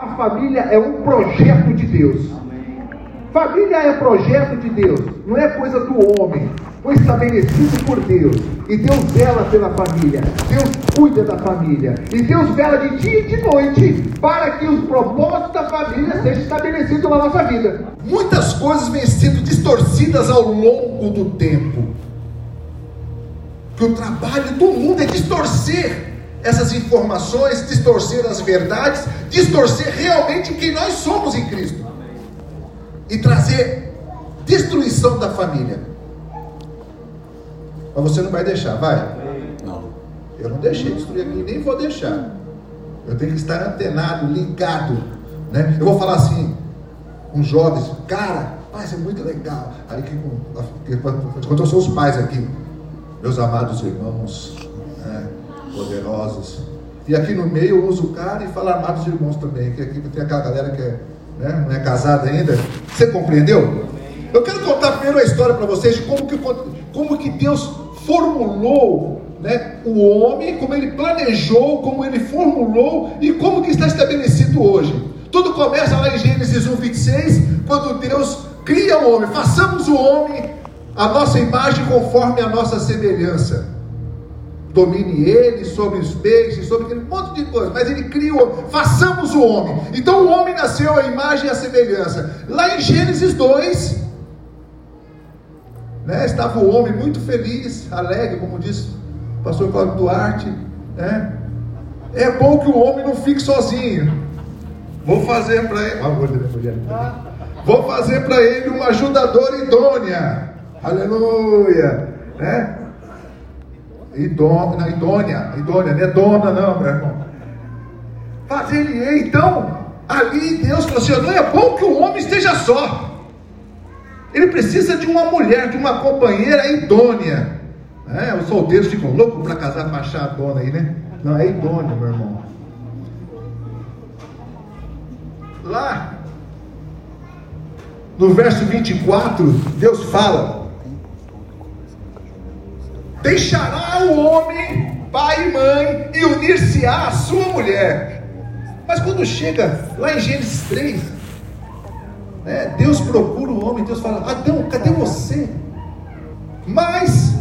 A família é um projeto de Deus. Família é projeto de Deus, não é coisa do homem. Foi estabelecido por Deus. E Deus vela pela família. Deus cuida da família. E Deus vela de dia e de noite para que os propósitos da família sejam estabelecidos na nossa vida. Muitas coisas vêm sendo distorcidas ao longo do tempo. Que o trabalho do mundo é distorcer essas informações, distorcer as verdades, distorcer realmente quem nós somos em Cristo e trazer destruição da família. Mas você não vai deixar, vai? Não. Eu não deixei destruir aqui, nem vou deixar. Eu tenho que estar antenado, ligado. Né? Eu vou falar assim, com jovens, cara, mas é muito legal. Aí que quando eu sou os pais aqui, meus amados irmãos, né, poderosos. E aqui no meio eu uso o cara e falo amados irmãos também, que aqui tem aquela galera que é né? não é casado ainda. Você compreendeu? Eu quero contar primeiro a história para vocês de como que, como que Deus formulou né, o homem, como ele planejou, como ele formulou e como que está estabelecido hoje. Tudo começa lá em Gênesis 1, 26, quando Deus cria o homem, façamos o homem a nossa imagem conforme a nossa semelhança domine ele sobre os peixes, sobre aquele monte de coisa, mas ele criou, façamos o homem. Então o homem nasceu à imagem e à semelhança. Lá em Gênesis 2, né, estava o homem muito feliz, alegre, como disse o pastor Cláudio Duarte, né? É bom que o homem não fique sozinho. Vou fazer para ele, vou fazer para ele uma ajudadora idônea. Aleluia, né? Idônea, idônea, não é dona não, meu irmão. Fazer ele, então, ali Deus falou assim, não é bom que o homem esteja só. Ele precisa de uma mulher, de uma companheira idônea. É, os solteiros ficam loucos para casar para achar a dona aí, né? Não, é idônea, meu irmão. Lá, no verso 24, Deus fala: Deixará o homem pai e mãe e unir-se-á à sua mulher. Mas quando chega lá em Gênesis 3, né, Deus procura o homem, Deus fala: Adão, cadê você? Mas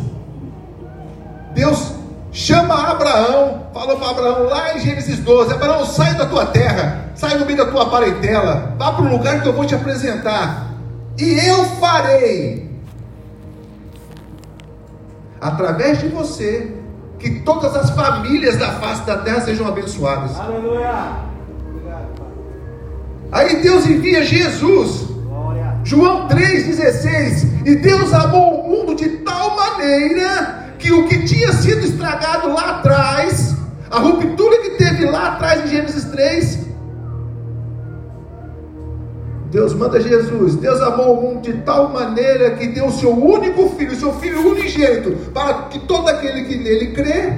Deus chama Abraão, falou para Abraão lá em Gênesis 12: Abraão, sai da tua terra, sai do meio da tua parentela, vá para um lugar que eu vou te apresentar, e eu farei através de você, que todas as famílias da face da terra sejam abençoadas. Aleluia! Aí Deus envia Jesus. Glória. João 3,16. E Deus amou o mundo de tal maneira que o que tinha sido estragado lá atrás, a ruptura que teve lá atrás em Gênesis 3, Deus manda Jesus. Deus amou o mundo de tal maneira que deu o seu único filho, o seu filho unigênito, para que todo aquele que nele crê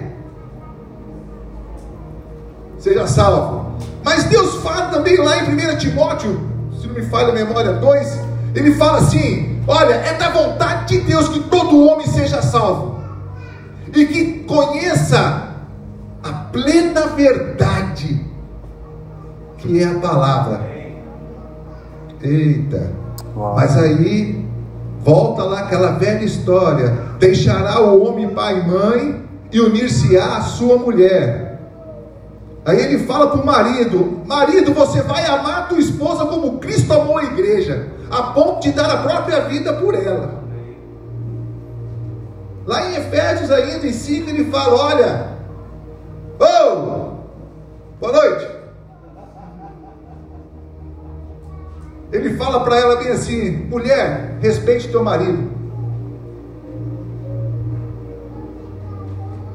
seja salvo. Mas Deus fala também lá em 1 Timóteo, se não me falha a memória 2, ele fala assim: Olha, é da vontade de Deus que todo homem seja salvo e que conheça a plena verdade, que é a palavra Eita. Uau. Mas aí volta lá aquela velha história: deixará o homem pai e mãe e unir-se-á a sua mulher. Aí ele fala para o marido: Marido, você vai amar a tua esposa como Cristo amou a igreja, a ponto de dar a própria vida por ela. Lá em Efésios, ainda em 5, ele fala: Olha, oh, boa noite. Ele fala para ela bem assim: mulher, respeite teu marido.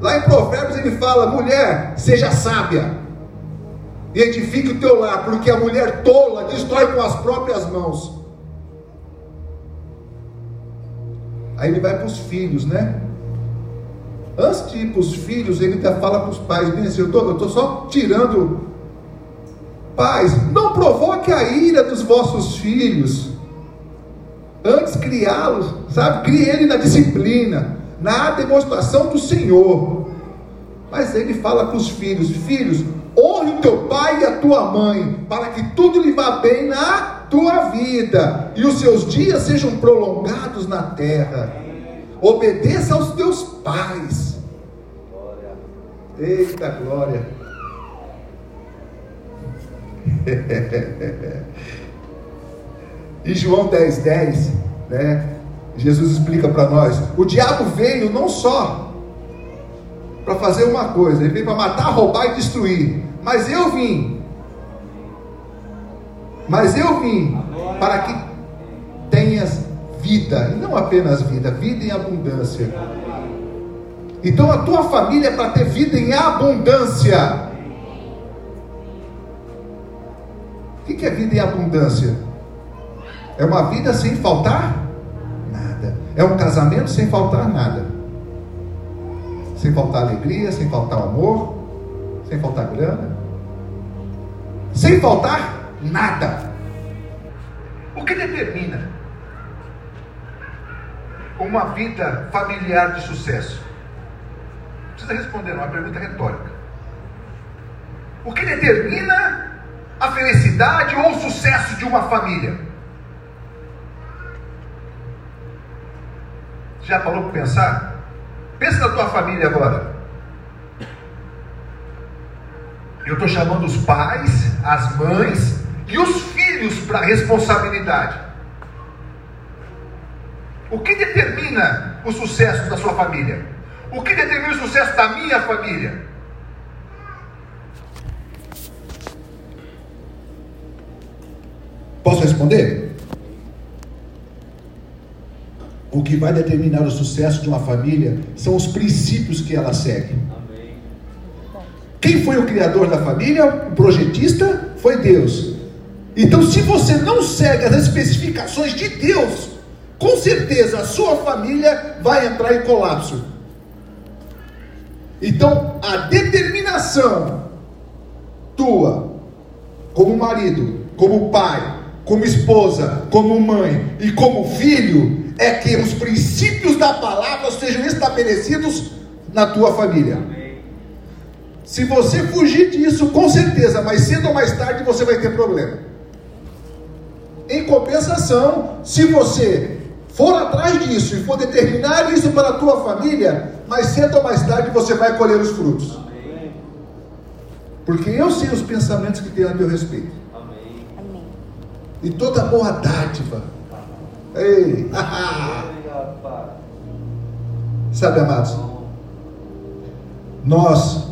Lá em Provérbios ele fala: mulher, seja sábia e edifique o teu lar, porque a mulher tola destrói com as próprias mãos. Aí ele vai para os filhos, né? Antes de ir para os filhos, ele ainda fala para os pais: bem assim, eu estou só tirando Pais, não provoque a ira dos vossos filhos. Antes criá-los, sabe? Crie ele na disciplina, na demonstração do Senhor. Mas ele fala para os filhos: Filhos, honre o teu pai e a tua mãe, para que tudo lhe vá bem na tua vida e os seus dias sejam prolongados na terra. Obedeça aos teus pais. Eita glória! Em João 10, 10, né? Jesus explica para nós: o diabo veio não só para fazer uma coisa, ele veio para matar, roubar e destruir. Mas eu vim, mas eu vim para que tenhas vida, e não apenas vida, vida em abundância. Então a tua família é para ter vida em abundância. O que é vida em abundância? É uma vida sem faltar nada. É um casamento sem faltar nada. Sem faltar alegria, sem faltar amor, sem faltar grana. Sem faltar nada. O que determina uma vida familiar de sucesso? Precisa responder, não é uma pergunta retórica. O que determina a felicidade ou o sucesso de uma família? Já parou para pensar? Pensa na tua família agora. Eu estou chamando os pais, as mães e os filhos para responsabilidade. O que determina o sucesso da sua família? O que determina o sucesso da minha família? Posso responder? O que vai determinar o sucesso de uma família são os princípios que ela segue. Quem foi o criador da família? O projetista foi Deus. Então, se você não segue as especificações de Deus, com certeza a sua família vai entrar em colapso. Então, a determinação tua, como marido, como pai, como esposa, como mãe e como filho, é que os princípios da palavra sejam estabelecidos na tua família. Se você fugir disso, com certeza, mais cedo ou mais tarde você vai ter problema. Em compensação, se você for atrás disso e for determinar isso para a tua família, mais cedo ou mais tarde você vai colher os frutos. Porque eu sei os pensamentos que tenho a meu respeito. E toda boa dádiva Ei! Sabe, amados? Nós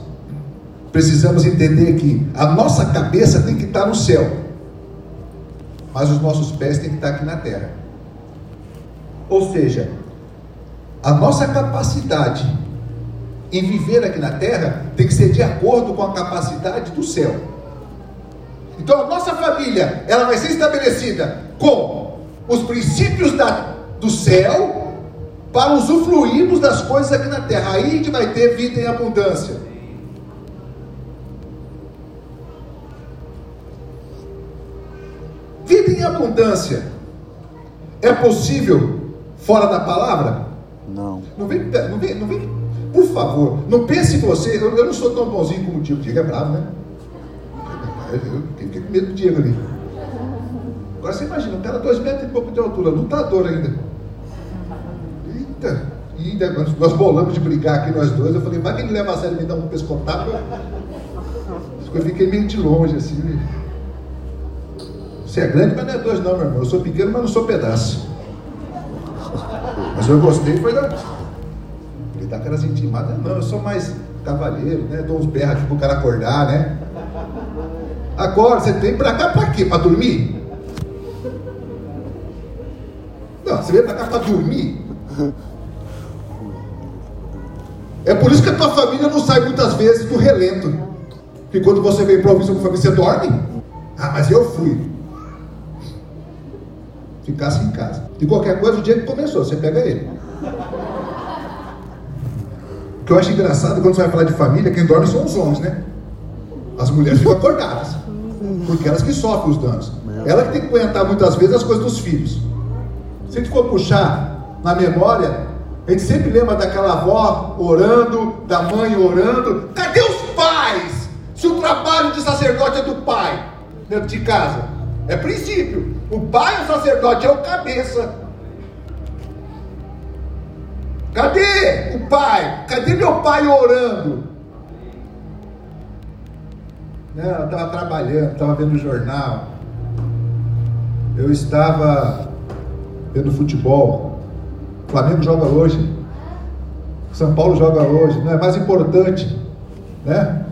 precisamos entender que a nossa cabeça tem que estar no céu, mas os nossos pés têm que estar aqui na terra. Ou seja, a nossa capacidade em viver aqui na terra tem que ser de acordo com a capacidade do céu. Então a nossa família, ela vai ser estabelecida com os princípios da, do céu para usufruirmos das coisas aqui na terra. Aí a gente vai ter vida em abundância. Vida em abundância é possível fora da palavra? Não. Não vem, não vem, não vem. Por favor, não pense você. Eu, eu não sou tão bonzinho como o Diego. O Diego é bravo, né? Eu, fiquei com medo do Diego ali. Agora você imagina, um cara dois metros e pouco de altura, lutador ainda. Eita! E ainda, nós, bolamos de brigar aqui nós dois. Eu falei, vai que ele leva a sério e me dá um pescotado. Eu fiquei meio de longe assim. Você é grande, mas não é dois não, meu irmão. Eu sou pequeno, mas não sou pedaço. Mas eu gostei, foi da. Ele dá aquelas intimadas, não, eu sou mais cavalheiro, né? Dou uns berros aqui pro cara acordar, né? Agora, você tem pra cá pra quê? Pra dormir? Não, você veio para cá para dormir. É por isso que a tua família não sai muitas vezes do relento. Porque quando você vem para ouvir sobre família, você dorme. Ah, mas eu fui. Ficasse em casa. De qualquer coisa, o dia que começou, você pega ele. O que eu acho engraçado quando você vai falar de família, quem dorme são os homens, né? As mulheres ficam acordadas. Porque elas que sofrem os danos. Ela que tem que aguentar muitas vezes as coisas dos filhos. Se a gente for puxar na memória, a gente sempre lembra daquela avó orando, da mãe orando. Cadê os pais? Se o trabalho de sacerdote é do pai, dentro de casa, é princípio. O pai, o sacerdote, é o cabeça. Cadê o pai? Cadê meu pai orando? Não, eu estava trabalhando, estava vendo jornal. Eu estava vendo futebol. O Flamengo joga hoje. São Paulo joga hoje. Não é mais importante, né?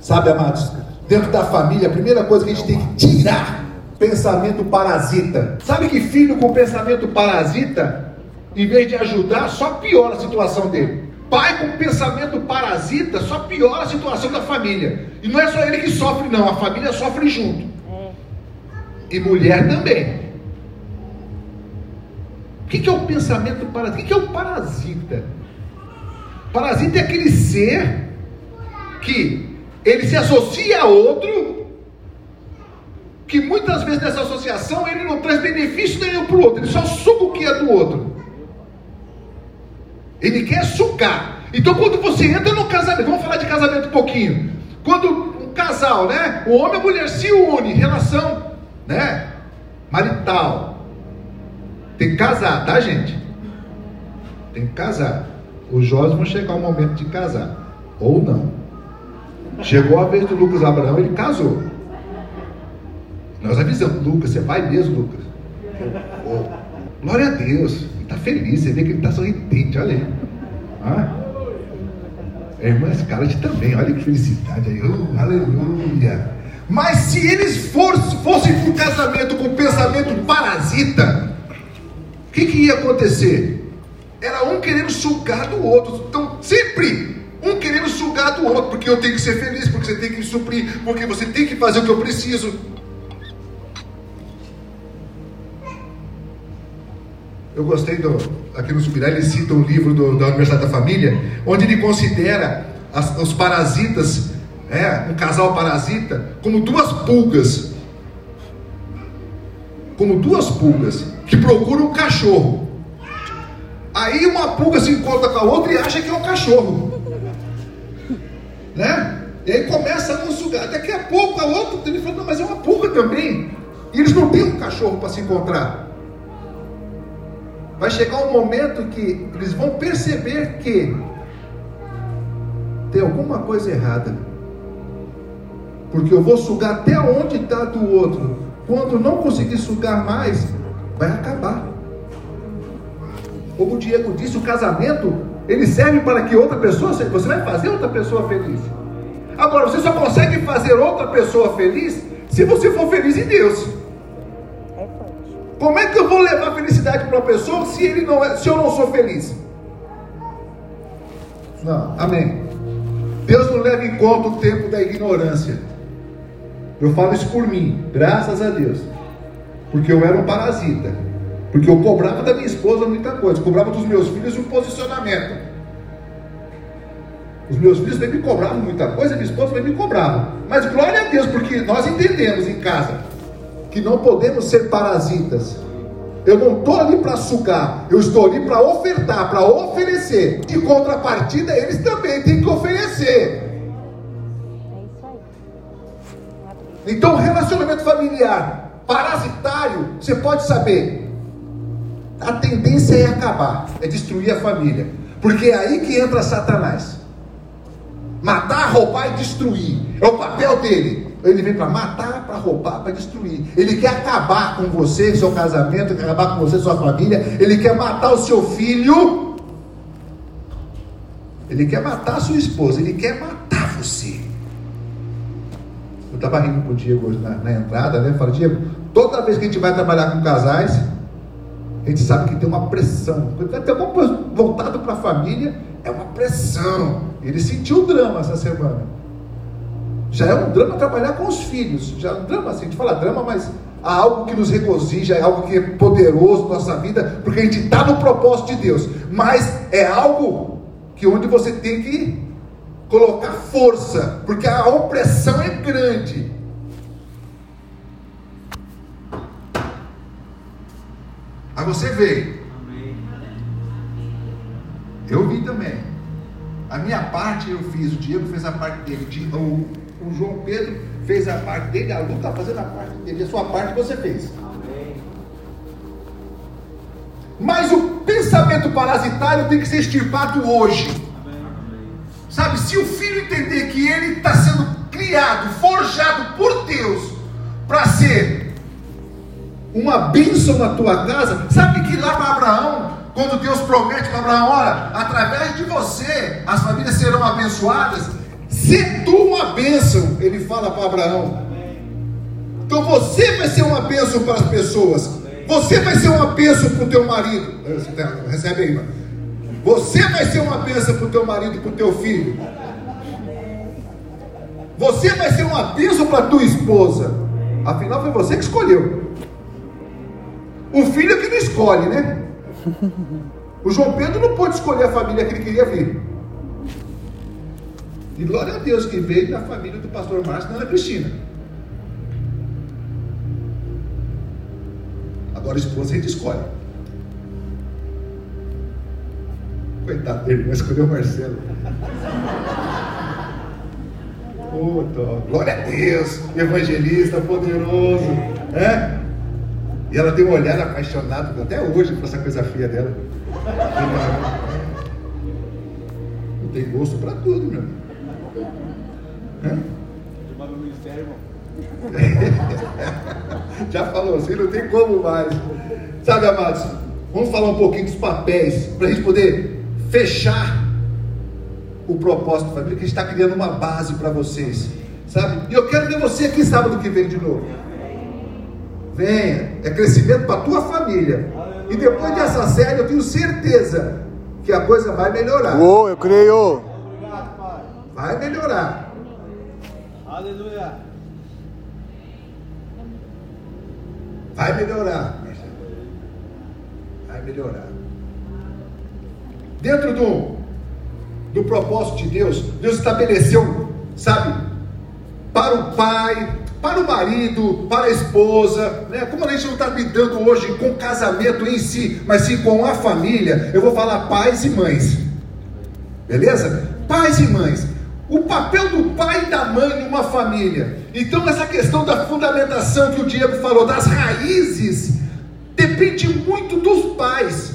Sabe, amados, dentro da família, a primeira coisa que a gente tem que tirar pensamento parasita. Sabe que filho com pensamento parasita, em vez de ajudar, só piora a situação dele. Pai com pensamento parasita só piora a situação da família. E não é só ele que sofre, não, a família sofre junto. É. E mulher também. O que é o pensamento parasita? O que é o parasita? Parasita é aquele ser que ele se associa a outro, que muitas vezes nessa associação ele não traz benefício nenhum para o outro, ele só suga o que é do outro. Ele quer sugar. Então quando você entra no casamento, vamos falar de casamento um pouquinho. Quando um casal, né? O homem e a mulher se unem, relação, né? Marital. Tem que casar, tá gente? Tem que casar. Os jovens vão chegar o momento de casar. Ou não. Chegou a vez do Lucas Abraão, ele casou. Nós avisamos, Lucas, você vai mesmo, Lucas? Oh, glória a Deus, está feliz, você vê que ele está sorridente, olha aí. Ah? Irmã Scarlett também, olha que felicidade aí, oh, aleluia. Mas se eles fossem, fossem para o casamento com pensamento parasita, o que, que ia acontecer? Era um querendo sugar do outro. Então, sempre um querendo sugar do outro, porque eu tenho que ser feliz, porque você tem que me suprir, porque você tem que fazer o que eu preciso. Eu gostei do. Aqui no ele cita um livro do, da Universidade da Família, onde ele considera as, os parasitas, é, um casal parasita, como duas pulgas. Como duas pulgas que procuram um cachorro. Aí uma pulga se encontra com a outra e acha que é um cachorro né? E aí começa a não sugar. Daqui a pouco a outra ele fala, não, mas é uma pulga também. E eles não têm um cachorro para se encontrar. Vai chegar um momento que eles vão perceber que tem alguma coisa errada. Porque eu vou sugar até onde está do outro. Quando não conseguir sugar mais, vai acabar. Como o Diego disse, o casamento ele serve para que outra pessoa, você vai fazer outra pessoa feliz. Agora, você só consegue fazer outra pessoa feliz se você for feliz em Deus. Como é que eu vou levar felicidade para uma pessoa se, ele não é, se eu não sou feliz? Não, amém. Deus não leva em conta o tempo da ignorância. Eu falo isso por mim, graças a Deus. Porque eu era um parasita. Porque eu cobrava da minha esposa muita coisa, cobrava dos meus filhos um posicionamento. Os meus filhos também me cobravam muita coisa, minha esposa também me cobrava. Mas glória a Deus, porque nós entendemos em casa que não podemos ser parasitas. Eu não estou ali para sugar, eu estou ali para ofertar, para oferecer. De contrapartida, eles também têm que oferecer. Então, relacionamento familiar parasitário, você pode saber, a tendência é acabar, é destruir a família. Porque é aí que entra Satanás. Matar, roubar e destruir. É o papel dele. Ele vem para matar, para roubar, para destruir. Ele quer acabar com você, seu casamento, quer acabar com você, sua família. Ele quer matar o seu filho. Ele quer matar a sua esposa. Ele quer matar você. Eu estava rindo com o Diego hoje na, na entrada, né? Fala, Diego, toda vez que a gente vai trabalhar com casais, a gente sabe que tem uma pressão. Até voltado para a família, é uma pressão. Ele sentiu drama essa semana. Já é um drama trabalhar com os filhos. Já é um drama, assim, a gente fala drama, mas há algo que nos regozija, é algo que é poderoso na nossa vida, porque a gente está no propósito de Deus. Mas é algo que onde você tem que colocar força, porque a opressão é grande. Aí você veio. Eu vi também. A minha parte eu fiz, o Diego fez a parte dele, o, o João Pedro fez a parte dele, a Lu está fazendo a parte dele, a sua parte você fez. Mas o pensamento parasitário tem que ser extirpado hoje. Sabe, se o filho entender que ele está sendo criado, forjado por Deus para ser uma bênção na tua casa, sabe que lá para Abraão, quando Deus promete para Abraão, olha, através de você as famílias serão abençoadas, se tu uma bênção, ele fala para Abraão. Então você vai ser uma bênção para as pessoas. Você vai ser uma bênção para o teu marido. Recebe aí, mano. Você vai ser uma bênção para o teu marido e para o teu filho. Você vai ser uma bênção para a tua esposa. Afinal, foi você que escolheu. O filho é que não escolhe, né? O João Pedro não pôde escolher a família que ele queria vir. E glória a Deus que veio da família do pastor Márcio e da Ana Cristina. Agora esposa a gente escolhe. Coitado dele, mas escolheu o Marcelo. Puta, glória a Deus, evangelista poderoso. É? E ela tem um olhar apaixonado até hoje por essa coisa feia dela. Não tem gosto para tudo, meu. Já falou assim, não tem como mais. Sabe, amados, vamos falar um pouquinho dos papéis, para a gente poder fechar o propósito da família, que a gente está criando uma base para vocês. Sabe? E eu quero ver você aqui sábado que vem de novo. Venha, é crescimento para a tua família. E depois dessa série, eu tenho certeza que a coisa vai melhorar. Oh, eu creio. Vai melhorar. Aleluia. Vai melhorar. Vai melhorar. Dentro do, do propósito de Deus, Deus estabeleceu, sabe, para o pai, para o marido, para a esposa, né? como a gente não está lidando hoje com casamento em si, mas sim com a família, eu vou falar pais e mães, beleza? Pais e mães, o papel do pai e da mãe numa família. Então, essa questão da fundamentação que o Diego falou, das raízes, depende muito dos pais.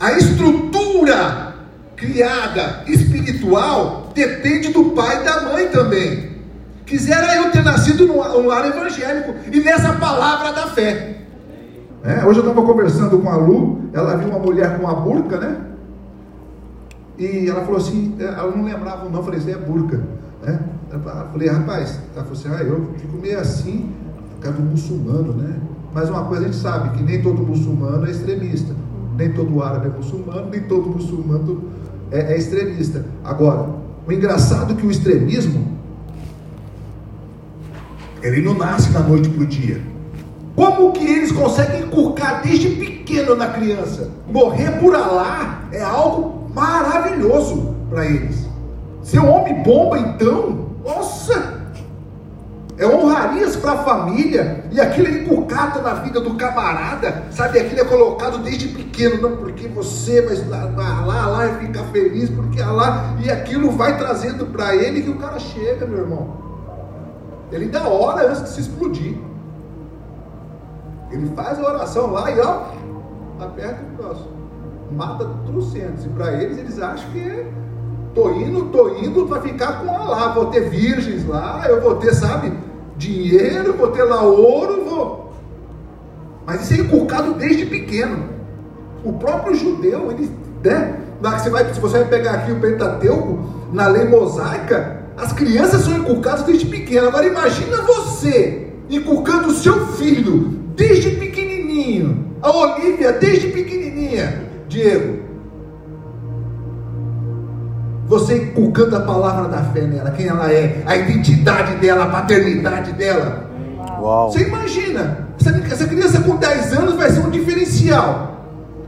A estrutura criada espiritual depende do pai e da mãe também. Quisera eu ter nascido num lar evangélico e nessa palavra da fé. É, hoje eu estava conversando com a Lu, ela viu uma mulher com uma burca, né? E ela falou assim, é, ela não lembrava o nome, eu falei, isso é burca. Né? Eu falei, rapaz, ela falou assim, ah, eu fico meio assim, por causa do muçulmano, né? Mas uma coisa a gente sabe, que nem todo muçulmano é extremista. Nem todo árabe é muçulmano, nem todo muçulmano é, é extremista. Agora, o engraçado é que o extremismo, ele não nasce da noite para o dia. Como que eles conseguem inculcar desde pequeno na criança? Morrer por Alá é algo maravilhoso para eles. Ser um homem bomba, então, nossa, é honrarias para a família, e aquilo é inculcado na vida do camarada, sabe? Aquilo é colocado desde pequeno, não porque você vai lá, lá, lá e ficar feliz, porque lá, e aquilo vai trazendo para ele que o cara chega, meu irmão. Ele dá hora antes de se explodir. Ele faz a oração lá e ó, aperta o próximo mata trocentos. E para eles, eles acham que é, tô indo, tô indo para ficar com lá, vou ter virgens lá, eu vou ter, sabe, dinheiro, vou ter lá ouro, vou. Mas isso é inculcado desde pequeno. O próprio judeu, ele, né? Você vai, se você vai pegar aqui o Pentateuco, na lei mosaica, as crianças são inculcadas desde pequeno. Agora imagina você inculcando o seu filho desde pequenininho, a Olivia desde pequenininha. Diego, você inculcando a palavra da fé nela, quem ela é, a identidade dela, a paternidade dela. Uau. Você imagina, essa, essa criança com 10 anos vai ser um diferencial.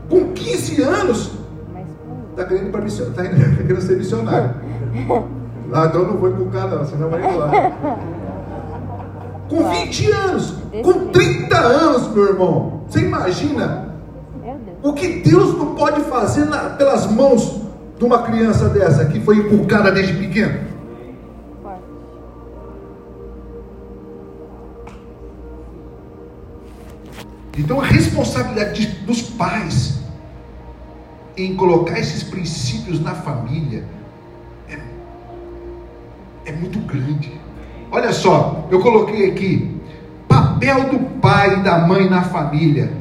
Com 15 anos, está querendo, mission, tá querendo ser missionário. Ah, então não vou inculcar não, senão vai ir lá. Com 20 anos, com 30 anos, meu irmão. Você imagina O que Deus não pode fazer na, pelas mãos de uma criança dessa que foi inculcada desde pequeno? Então a responsabilidade dos pais em colocar esses princípios na família é, é muito grande. Olha só, eu coloquei aqui papel do pai e da mãe na família.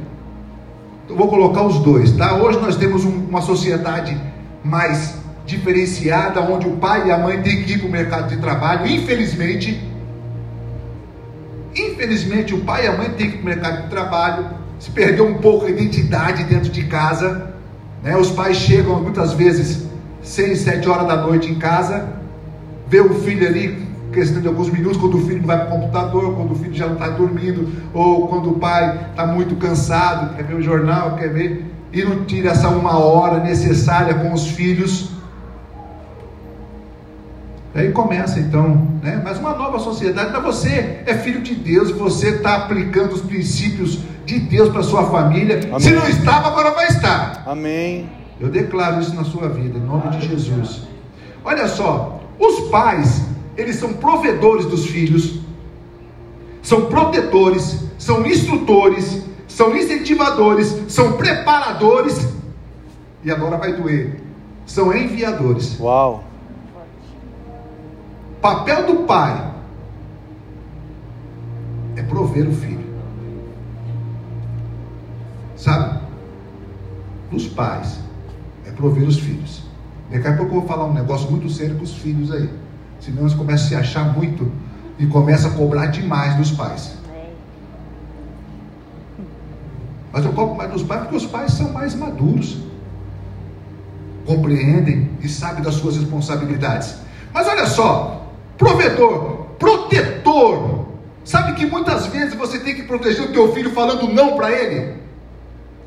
Eu vou colocar os dois, tá? Hoje nós temos um, uma sociedade mais diferenciada, onde o pai e a mãe têm que ir para o mercado de trabalho, infelizmente. Infelizmente, o pai e a mãe têm que ir para o mercado de trabalho, se perdeu um pouco a identidade dentro de casa. Né? Os pais chegam muitas vezes seis, sete horas da noite em casa, vê o filho ali, questão de alguns minutos, quando o filho vai para o computador, quando o filho já não está dormindo, ou quando o pai está muito cansado, quer ver o jornal, quer ver, e não tira essa uma hora necessária com os filhos Aí começa então, né? Mas uma nova sociedade, mas você é filho de Deus, você está aplicando os princípios de Deus para sua família. Amém. Se não estava, agora vai estar. Amém. Eu declaro isso na sua vida, em nome de Jesus. Olha só, os pais, eles são provedores dos filhos, são protetores, são instrutores, são incentivadores, são preparadores, e agora vai doer, são enviadores. Uau! Papel do pai é prover o filho. Sabe? Dos pais é prover os filhos. Daqui a pouco eu vou falar um negócio muito sério com os filhos aí. Senão eles começam a se achar muito e começam a cobrar demais dos pais. Mas eu cobro mais dos pais porque os pais são mais maduros, compreendem e sabem das suas responsabilidades. Mas olha só, provedor, protetor. Sabe que muitas vezes você tem que proteger o teu filho falando não para ele?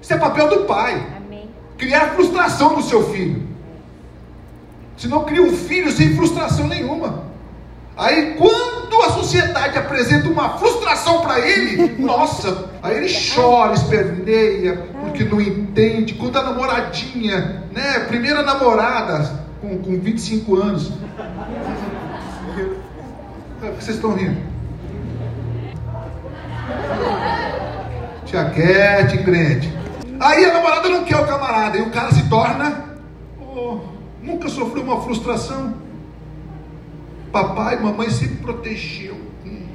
Isso é papel do pai. Amém. Criar frustração no seu filho. Senão cria um filho sem frustração nenhuma. Aí quando a sociedade apresenta uma frustração para ele, nossa, aí ele chora, esperneia, porque não entende. Quando a namoradinha, né, primeira namorada, com, com 25 anos, vocês estão rindo? Tia Cat, crente. Aí a namorada não quer o camarada, e o cara se torna. Oh, nunca sofreu uma frustração. Papai e mamãe sempre protegeu. Hum,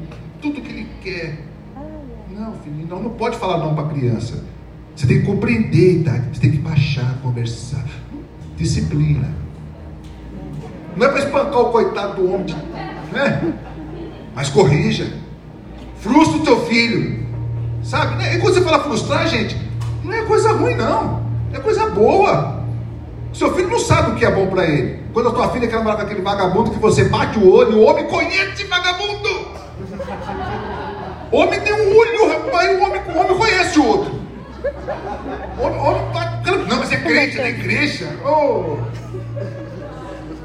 tudo que ele quer. Não, filho, não, não pode falar não para criança. Você tem que compreender, tá? Você tem que baixar, conversar. Disciplina. Não é para espancar o coitado do homem, né? mas corrija. Frustra o teu filho. Sabe? Né? E quando você fala frustrar, gente, não é coisa ruim, não. É coisa boa. Seu filho não sabe o que é bom para ele. Quando a tua filha quer namorar com aquele vagabundo que você bate o olho, o homem conhece vagabundo. O homem tem um olho, rapaz, o homem, o homem conhece o outro. O homem, homem bate, não, mas é crente, é igreja. Oh.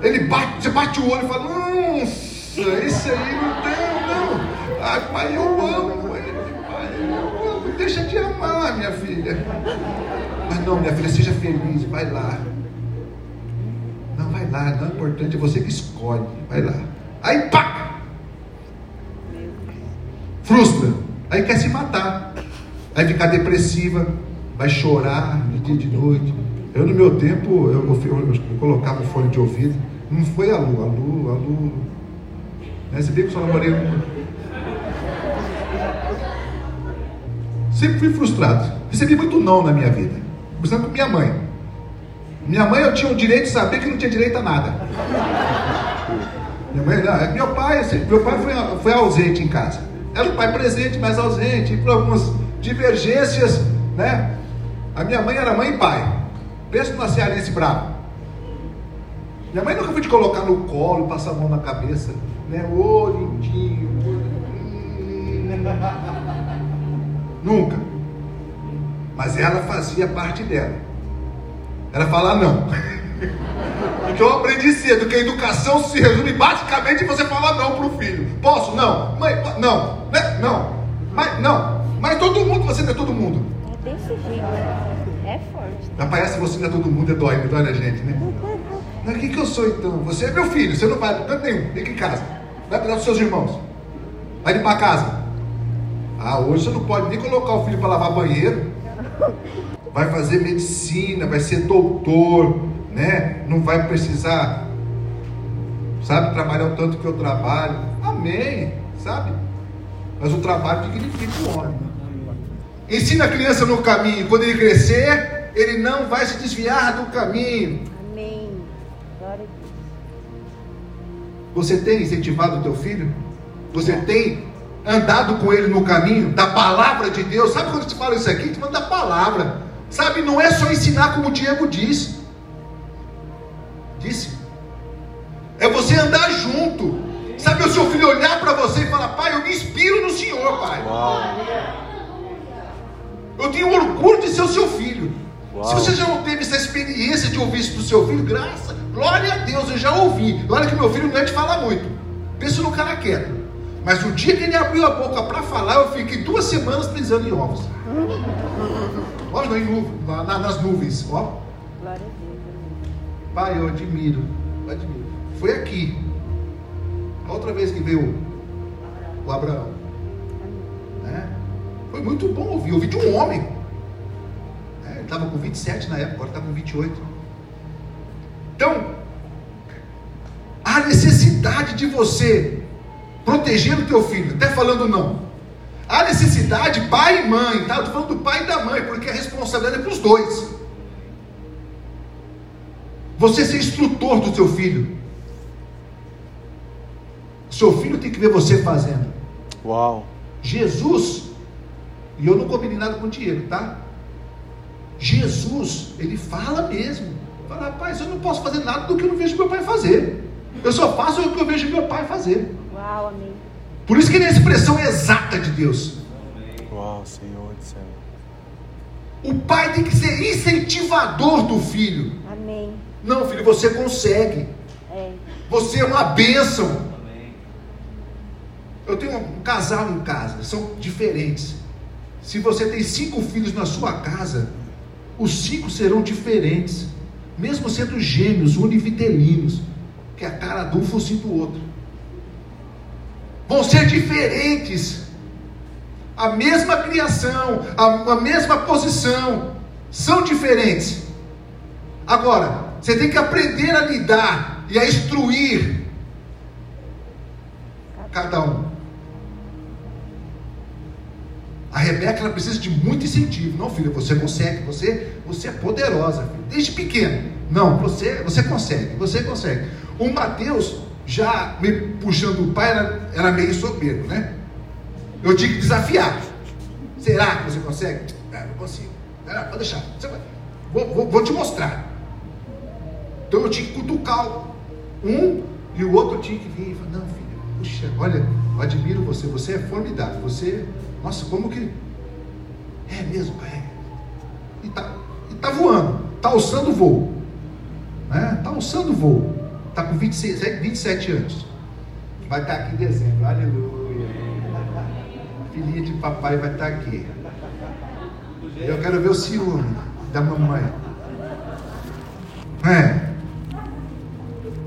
Ele bate, você bate o olho e fala, nossa esse aí não tem, não. Ai, pai, eu amo ele, pai, eu amo. Deixa de amar, minha filha. Mas não, minha filha, seja feliz, vai lá. Não, vai lá, não é importante, é você que escolhe. Vai lá. Aí, pá! Frustra. Aí quer se matar. Vai ficar depressiva, vai chorar de dia de noite. Eu, no meu tempo, eu, eu, eu, eu colocava o fone de ouvido. Não foi a lua, a lua, a lua né? Você vê que eu só namorei uma. Sempre fui frustrado. Recebi muito não na minha vida. Começando com minha mãe. Minha mãe eu tinha o direito de saber que não tinha direito a nada. Minha mãe, não, é meu pai, assim, meu pai foi, foi ausente em casa. Era o pai presente, mas ausente, por algumas divergências, né? A minha mãe era mãe e pai. Pensa numa cearense brava. Minha mãe nunca foi te colocar no colo, passar a mão na cabeça né? Ô, lindinho. Nunca. Mas ela fazia parte dela. Era falar não. Então eu aprendi cedo que a educação se resume basicamente em você falar não para o filho. Posso? Não. Mãe, não. Né? Não. Mas não. Mas todo mundo, você não é todo mundo. É desse jeito. É É forte. Já parece você ainda todo mundo é dói, não dói na gente, né? Mas o que, que eu sou então? Você é meu filho, você não vai para canto nenhum, fica em casa. Vai para os seus irmãos. Vai limpar a casa. Ah, hoje você não pode nem colocar o filho para lavar banheiro. Vai fazer medicina, vai ser doutor, né? Não vai precisar, sabe, trabalhar o tanto que eu trabalho. Amém, sabe? Mas o trabalho dignifica o homem. Ensina a criança no caminho. Quando ele crescer, ele não vai se desviar do caminho. Amém. Glória a Deus. Você tem incentivado o teu filho? Você tem andado com ele no caminho da palavra de Deus? Sabe quando te fala isso aqui? Te manda da palavra. Sabe, não é só ensinar como o Diego disse. Disse. É você andar junto. Sabe o seu filho olhar para você e falar: Pai, eu me inspiro no Senhor, Pai. Eu tenho orgulho de ser o seu filho. Uau. Se você já não teve essa experiência de ouvir isso do seu filho, graça, glória a Deus, eu já ouvi. Olha que meu filho não é de falar muito. Pensa no cara quieto. Mas o dia que ele abriu a boca para falar, eu fiquei duas semanas pisando em ovos. Não, em na- na- nas nuvens. Ó, Glória a Deus. Amém. pai, eu admiro. eu admiro. Foi aqui. A outra vez que veio o Abraão. né? Foi muito bom ouvir. Ouvir de um homem. né? Ele estava com 27 na época, agora está com 28. Então, há necessidade de você proteger o teu filho. Até falando não. Há necessidade, pai e mãe, tá? Eu estou falando do pai e da mãe, porque a responsabilidade é para os dois. Você ser instrutor do seu filho. Seu filho tem que ver você fazendo. Uau. Jesus, e eu não combinei nada com o Diego, tá? Jesus, ele fala mesmo. Fala, rapaz, eu não posso fazer nada do que eu não vejo meu pai fazer. Eu só faço o que eu vejo meu pai fazer. Uau, amém. Por isso que ele é a expressão exata de Deus. Uau, Senhor do céu. O pai tem que ser incentivador do filho. Amém. Não, filho, você consegue. É. Você é uma bênção. Eu tenho um casal em casa, são diferentes. Se você tem cinco filhos na sua casa, os cinco serão diferentes, mesmo sendo gêmeos, univitelinos, que a cara de um fosse do outro. Vão ser diferentes. A mesma criação, a, a mesma posição, são diferentes. Agora, você tem que aprender a lidar e a instruir cada um. A Rebeca ela precisa de muito incentivo. Não, filha, você consegue, você, você é poderosa, filho. desde pequeno. Não, você, você consegue, você consegue. O Mateus, já me puxando o pai, era, era meio soberbo, né? Eu tinha que desafiar. Será que você consegue? É, não consigo. Pode deixar. Vou, vou, vou te mostrar. Então eu tinha que cutucar um e o outro tinha que vir e falar, não, filha, puxa, olha, eu admiro você, você é formidável, você, nossa, como que. É mesmo, pai. E tá, e tá voando, tá alçando voo. Né? Tá alçando voo. Tá com 26, 27 anos. Vai estar aqui em dezembro, aleluia. A filhinha de papai vai estar aqui. Eu quero ver o ciúme da mamãe. É.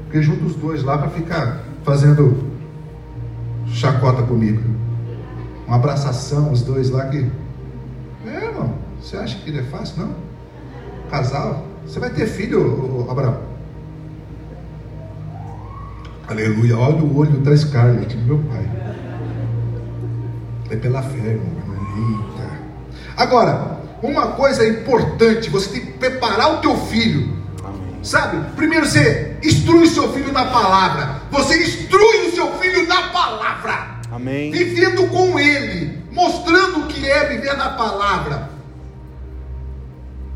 Porque junto os dois lá para ficar fazendo chacota comigo. Uma abraçação, os dois lá que. É, irmão. Você acha que ele é fácil? Não? Casal. Você vai ter filho, Abraão? Aleluia. Olha o olho da Scarlett, meu pai. É pela fé, irmão. Eita. Agora, uma coisa importante, você tem que preparar o teu filho. Amém. Sabe? Primeiro você instrui seu filho na palavra. Você instrui o seu filho na palavra. Amém. Vivendo com ele, mostrando o que é viver na palavra.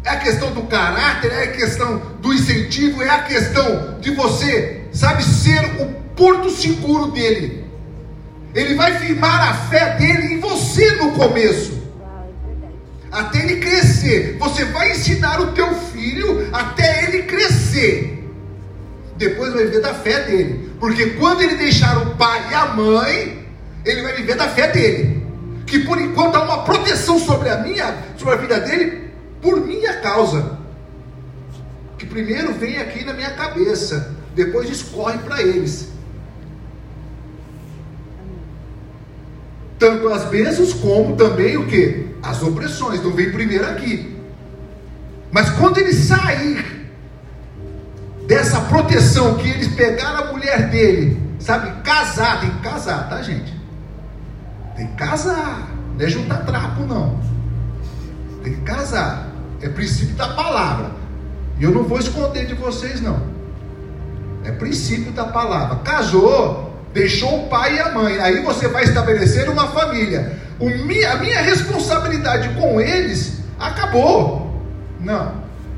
É a questão do caráter, é a questão do incentivo, é a questão de você, sabe, ser o porto seguro dele. Ele vai firmar a fé dele em você no começo até ele crescer. Você vai ensinar o teu filho até ele crescer. Depois vai viver da fé dele. Porque quando ele deixar o pai e a mãe, ele vai viver da fé dele. Que por enquanto há uma proteção sobre a minha, sobre a vida dele, por minha causa. Que primeiro vem aqui na minha cabeça, depois escorre para eles. Tanto as bênçãos como também o que? As opressões. Então vem primeiro aqui. Mas quando ele sair dessa proteção que eles pegaram a mulher dele, sabe, casar, tem que casar, tá gente? Tem que casar, não é juntar trapo não. Tem que casar. É princípio da palavra. E eu não vou esconder de vocês não. É princípio da palavra. Casou, deixou o pai e a mãe. Aí você vai estabelecer uma família. O minha, a minha responsabilidade com eles acabou. Não.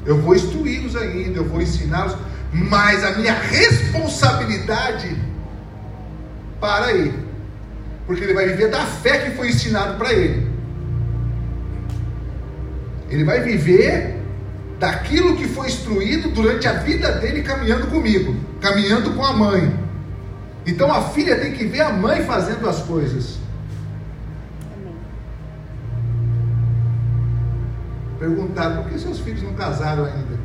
Eu vou instruí-los ainda, eu vou ensiná-los, mas a minha responsabilidade para aí. Porque ele vai viver da fé que foi ensinado para ele. Ele vai viver daquilo que foi instruído durante a vida dele caminhando comigo, caminhando com a mãe. Então a filha tem que ver a mãe fazendo as coisas. Perguntaram por que seus filhos não casaram ainda?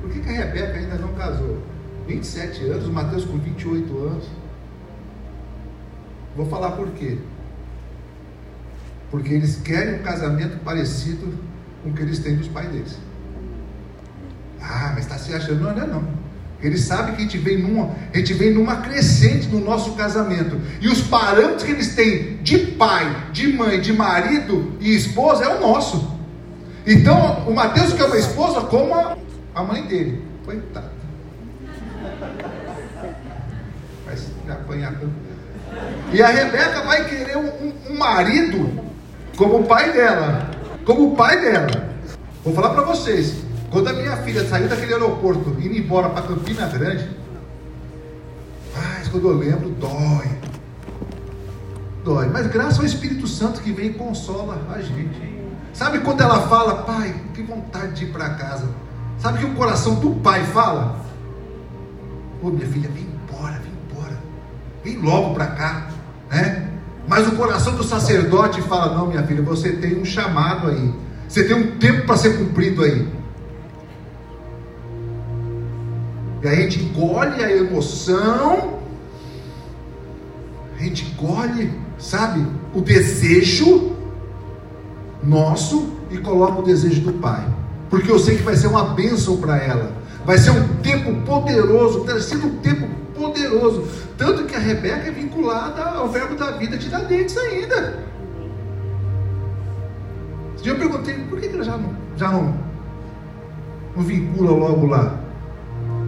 Por que, que a Rebeca ainda não casou? 27 anos, o Mateus com 28 anos. Vou falar por quê. Porque eles querem um casamento parecido com o que eles têm dos pais deles. Ah, mas está se achando, não, não é não. Eles sabem que a gente vem numa, a gente vem numa crescente no nosso casamento. E os parâmetros que eles têm de pai, de mãe, de marido e esposa é o nosso. Então, o Mateus quer uma esposa como a, a mãe dele. Coitado. Vai se apanhar. E a Rebeca vai querer um- um marido como o pai dela. Como o pai dela. Vou falar para vocês. Quando a minha filha saiu daquele aeroporto, indo embora para Campina Grande, mas quando eu lembro, dói. Dói. Mas graças ao Espírito Santo que vem e consola a gente. Sabe quando ela fala, pai, que vontade de ir para casa? Sabe que o coração do pai fala? Ô minha filha, vem embora, vem embora. Vem logo para cá, né? Mas o coração do sacerdote fala: Não, minha filha, você tem um chamado aí. Você tem um tempo para ser cumprido aí. E a gente engole a emoção, a gente engole, sabe, o desejo nosso e coloca o desejo do Pai. Porque eu sei que vai ser uma bênção para ela. Vai ser um tempo poderoso, tem sido um tempo poderoso. Tanto que a Rebeca é vinculada ao verbo da vida de dar dentes ainda. Dia eu perguntei, por que ela já não, já não, não vincula logo lá?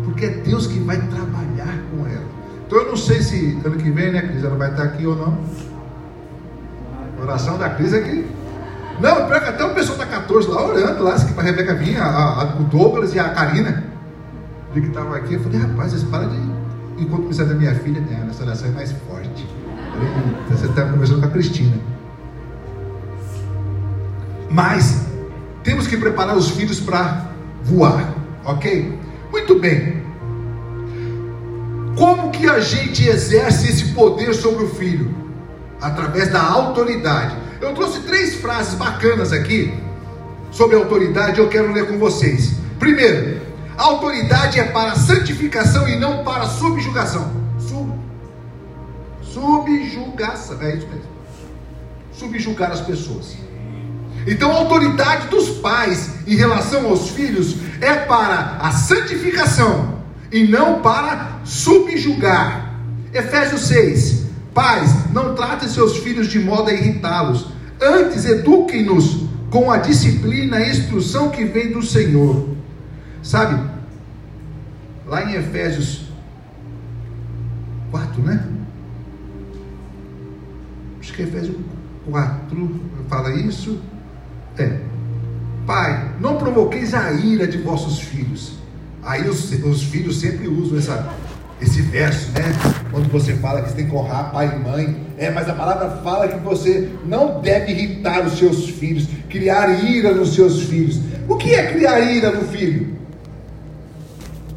Porque é Deus que vai trabalhar com ela. Então eu não sei se ano que vem, né, Cris, ela vai estar aqui ou não. A oração da Cris é que. Não, até o pessoal da 14 lá orando lá, que a Rebeca vinha, a, a- o Douglas e a Karina. Vi que estavam aqui, eu falei, rapaz, vocês param de. Enquanto começar da minha filha, né, essa oração é mais forte. Falei, "Eita, Você está conversando com a Cristina. Mas temos que preparar os filhos para voar, ok? Muito bem. Como que a gente exerce esse poder sobre o filho? Através da autoridade. Eu trouxe três frases bacanas aqui sobre autoridade, eu quero ler com vocês. Primeiro, a autoridade é para santificação e não para subjugação. Sub, subjugação, é isso mesmo. Subjugar as pessoas. Então, a autoridade dos pais em relação aos filhos é para a santificação e não para subjugar. Efésios 6. Pais, não tratem seus filhos de modo a irritá-los. Antes, eduquem-nos com a disciplina e a instrução que vem do Senhor. Sabe? Lá em Efésios 4, né? Acho que é Efésios 4 fala isso. É. Pai, não provoqueis a ira de vossos filhos. Aí os, os filhos sempre usam essa, esse verso, né? Quando você fala que você tem que honrar pai e mãe. É, mas a palavra fala que você não deve irritar os seus filhos, criar ira nos seus filhos. O que é criar ira no filho?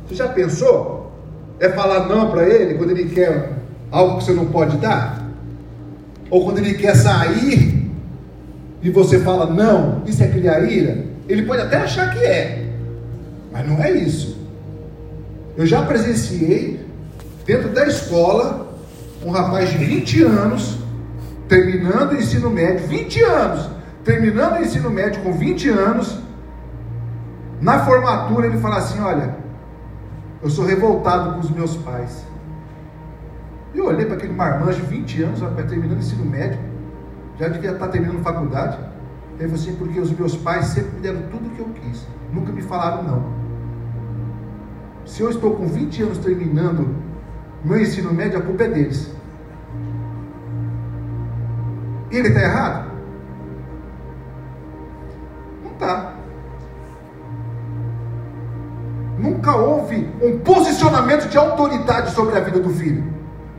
Você já pensou? É falar não para ele quando ele quer algo que você não pode dar? Ou quando ele quer sair e você fala não, isso é criar ira, ele pode até achar que é, mas não é isso. Eu já presenciei dentro da escola um rapaz de 20 anos terminando o ensino médio, 20 anos, terminando o ensino médio com 20 anos, na formatura ele fala assim: Olha, eu sou revoltado com os meus pais. Eu olhei para aquele marmanjo de 20 anos, terminando o ensino médio, já devia estar terminando faculdade. Ele falou assim: Porque os meus pais sempre me deram tudo o que eu quis, nunca me falaram não. Se eu estou com 20 anos terminando meu ensino médio, a culpa é deles. Ele está errado? Não está. Nunca houve um posicionamento de autoridade sobre a vida do filho.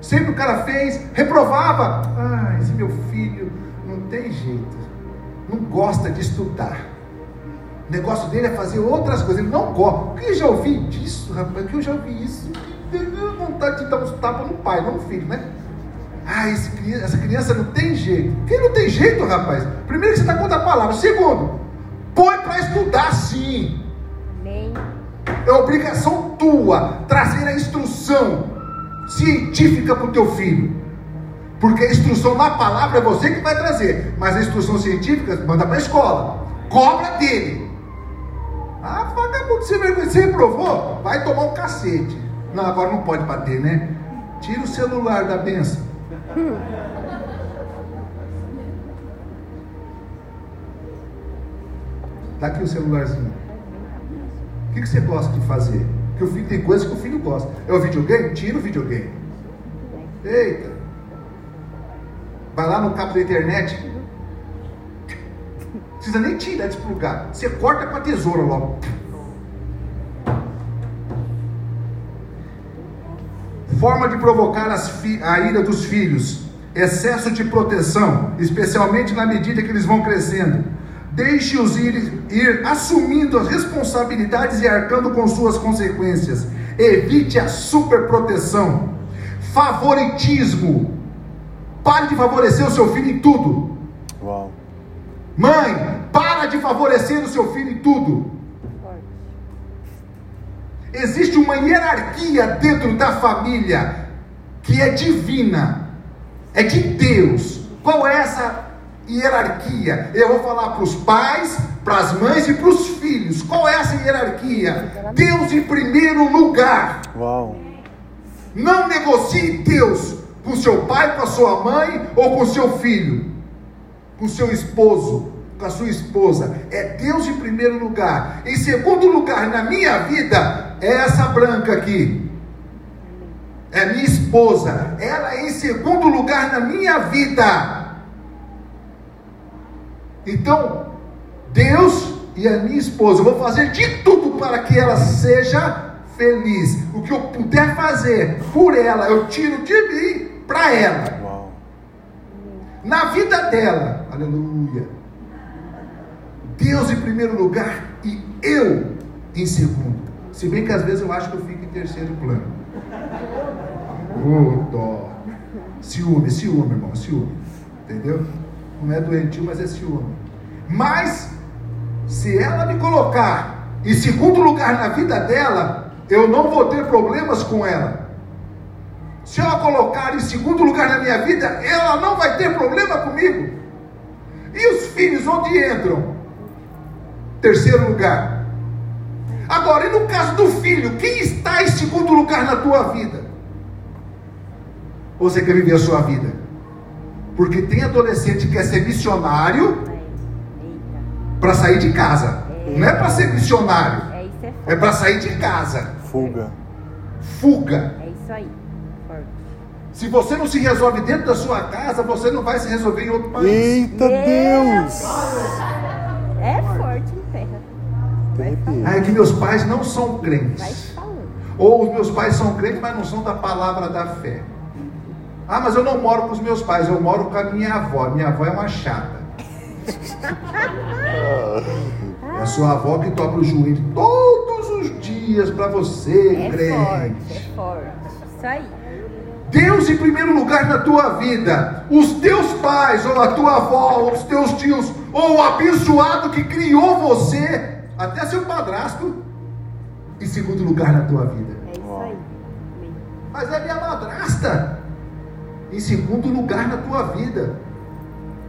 Sempre o cara fez, reprovava. Ah, esse meu filho não tem jeito. Não gosta de estudar. O negócio dele é fazer outras coisas. Ele não gosta. Que eu já ouvi disso, rapaz? Que eu já ouvi isso. Vontade de dar uns tapas no pai, não no filho, né? Ah, essa criança não tem jeito. Quem não tem jeito, rapaz? Primeiro que você está contra a palavra. Segundo, põe para estudar sim. É obrigação tua trazer a instrução científica para o teu filho. Porque a instrução na palavra é você que vai trazer. Mas a instrução científica manda para a escola. Cobra dele. Ah, vagabundo, você, você reprovou? Vai tomar um cacete. Não, agora não pode bater, né? Tira o celular da benção. Dá aqui o celularzinho. O que, que você gosta de fazer? Porque o filho tem coisas que o filho gosta. É o videogame? Tira o videogame. Eita. Vai lá no cabo da internet. Não precisa nem tirar, desplugar. Você corta com a tesoura logo. Forma de provocar a ira dos filhos. Excesso de proteção, especialmente na medida que eles vão crescendo. Deixe-os ir, ir assumindo as responsabilidades e arcando com suas consequências. Evite a superproteção. Favoritismo. Pare de favorecer o seu filho em tudo. Uau. Mãe, para de favorecer o seu filho em tudo. Existe uma hierarquia dentro da família que é divina, é de Deus. Qual é essa hierarquia? Eu vou falar para os pais, para as mães e para os filhos. Qual é essa hierarquia? Deus em primeiro lugar. Uau. Não negocie Deus com seu pai, com a sua mãe ou com seu filho, com seu esposo com a sua esposa. É Deus em primeiro lugar. Em segundo lugar, na minha vida, é essa branca aqui. É minha esposa. Ela é em segundo lugar na minha vida. Então, Deus e a minha esposa, eu vou fazer de tudo para que ela seja feliz. O que eu puder fazer por ela, eu tiro de mim para ela. Uau. Na vida dela, aleluia Deus em primeiro lugar e eu em segundo. Se bem que às vezes eu acho que eu fico em terceiro plano. Oh, dó. Ciúme, ciúme, irmão, ciúme. Entendeu? Não é doentio, mas é ciúme. Mas, se ela me colocar em segundo lugar na vida dela, eu não vou ter problemas com ela. Se ela colocar em segundo lugar na minha vida, ela não vai ter problema comigo. E os filhos onde entram? Terceiro lugar. Agora, e no caso do filho, quem está em segundo lugar na tua vida? Ou você quer viver a sua vida? Porque tem adolescente que quer ser missionário para sair de casa. Não é para ser missionário. É, é para sair de casa. Fuga. Fuga. É isso aí. Se você não se resolve dentro da sua casa, você não vai se resolver em outro país. Eita Deus! É forte. Ah, é que meus pais não são crentes. Ou os meus pais são crentes, mas não são da palavra da fé. Ah, mas eu não moro com os meus pais, eu moro com a minha avó. Minha avó é uma chata. É a sua avó que dobra o joelho todos os dias para você, é crente. Forte, é forte. Isso aí. Deus em primeiro lugar na tua vida. Os teus pais, ou a tua avó, ou os teus tios, ou o abençoado que criou você, até seu padrasto, em segundo lugar na tua vida. É isso aí. Mas é minha madrasta, em segundo lugar na tua vida.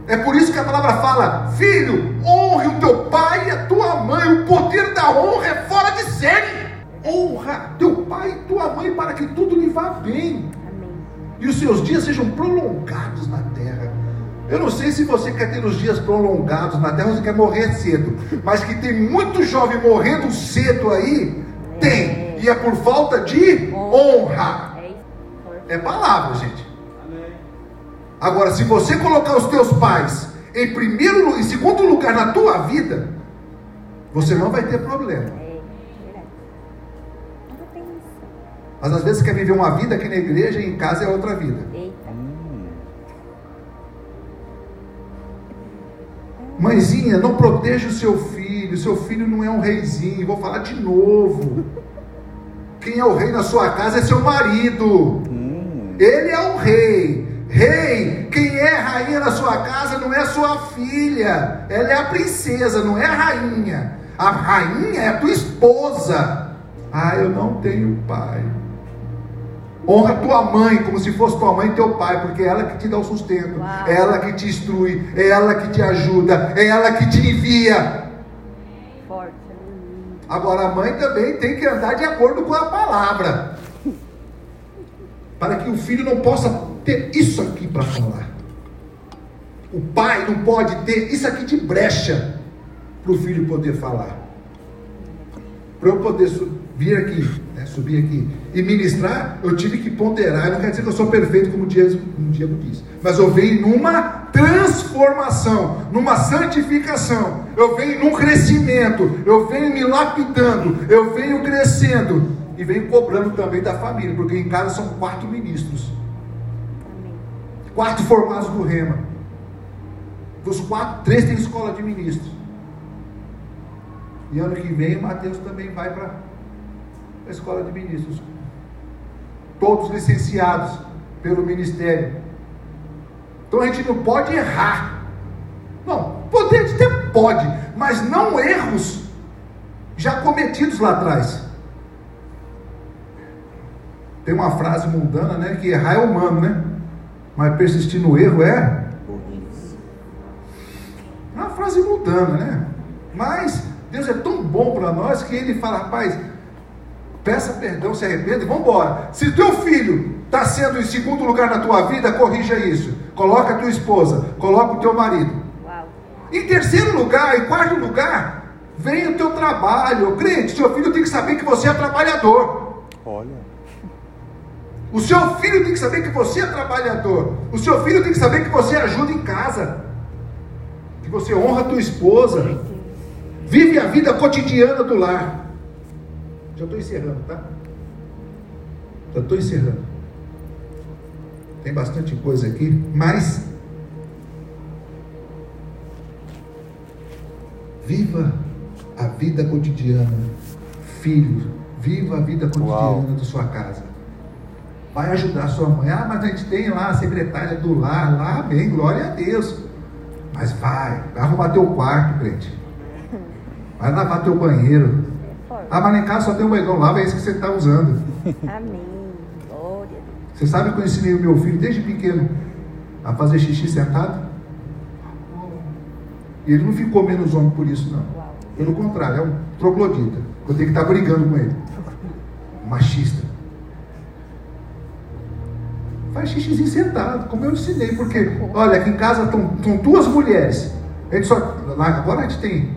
É por isso que a palavra fala: Filho, honre o teu pai e a tua mãe. O poder da honra é fora de série. Honra teu pai e tua mãe para que tudo lhe vá bem Amém. e os seus dias sejam prolongados na terra. Eu não sei se você quer ter os dias prolongados na terra ou você quer morrer cedo, mas que tem muito jovem morrendo cedo aí, tem, e é por falta de honra. É. É palavra, gente. Agora, se você colocar os teus pais em primeiro, em segundo lugar na tua vida, você não vai ter problema. É. Mas às vezes você quer viver uma vida aqui na igreja e em casa é outra vida. Eita. Mãezinha, não proteja o seu filho. Seu filho não é um reizinho. Vou falar de novo. Quem é o rei na sua casa é seu marido. Ele é o rei. Rei, quem é rainha na sua casa não é sua filha. Ela é a princesa, não é a rainha. A rainha é a tua esposa. Ah, eu não tenho pai. Honra tua mãe como se fosse tua mãe e teu pai, porque é ela que te dá o sustento, Uau. é ela que te instrui, é ela que te ajuda, é ela que te envia. Forte. Agora a mãe também tem que andar de acordo com a palavra. Para que o filho não possa ter isso aqui para falar. O pai não pode ter isso aqui de brecha para o filho poder falar. Para eu poder vir aqui, né, subir aqui e ministrar, eu tive que ponderar. Não quer dizer que eu sou perfeito, como como o Diego disse, mas eu venho numa transformação, numa santificação. Eu venho num crescimento. Eu venho me lapidando. Eu venho crescendo e venho cobrando também da família, porque em casa são quatro ministros. Quatro formados do Rema. Dos quatro, três têm escola de ministros. E ano que vem Mateus também vai para a escola de ministros. Todos licenciados pelo ministério. Então a gente não pode errar. Não, poder até pode, mas não erros já cometidos lá atrás. Tem uma frase mundana, né? Que errar é humano, né? Mas persistir no erro é é uma frase mundana, né? Mas Deus é tão bom para nós que Ele fala, rapaz, peça perdão, se arrependa e vamos embora. Se teu filho está sendo em segundo lugar na tua vida, corrija isso. Coloca a tua esposa, coloca o teu marido. Uau. Em terceiro lugar, em quarto lugar, vem o teu trabalho. Crente, seu filho tem que saber que você é trabalhador. Olha. O seu filho tem que saber que você é trabalhador. O seu filho tem que saber que você ajuda em casa. Que você honra a tua esposa. Vive a vida cotidiana do lar. Já estou encerrando, tá? Já estou encerrando. Tem bastante coisa aqui, mas viva a vida cotidiana, filho. Viva a vida cotidiana Uau. da sua casa. Vai ajudar sua mãe. Ah, mas a gente tem lá a secretária do lar, lá, bem, glória a Deus. Mas vai, vai arrumar teu quarto, crente. Vai lavar teu banheiro. É. Ah, mas lá em casa só tem um banheiro. Lava esse que você está usando. Amém. Glória. Você sabe que eu ensinei o meu filho desde pequeno a fazer xixi sentado? E ele não ficou menos homem por isso, não. Pelo contrário, é um troglodita. Eu tenho que estar brigando com ele. Machista. Faz xixizinho sentado, como eu ensinei, porque, olha, aqui em casa estão duas mulheres. A gente só, lá, agora a gente tem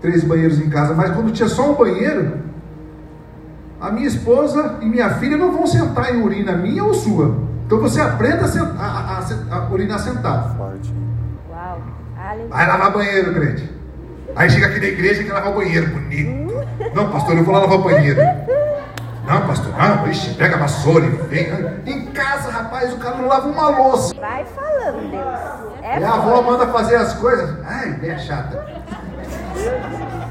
três banheiros em casa, mas quando tinha só um banheiro, a minha esposa e minha filha não vão sentar em urina minha ou sua. Então você aprenda a, sent- a- a- a urinar sentado. Forte. Uau. Aleluia. Vai lavar banheiro, crente. Aí chega aqui na igreja e quer lavar o banheiro, bonito. Não, pastor, eu vou lá lavar o banheiro. Não, pastor, não, pega a vassoura e vem. Em casa, rapaz, o cara não lava uma louça. Vai falando, Deus. É E a avó manda fazer as coisas. Ai, é chata.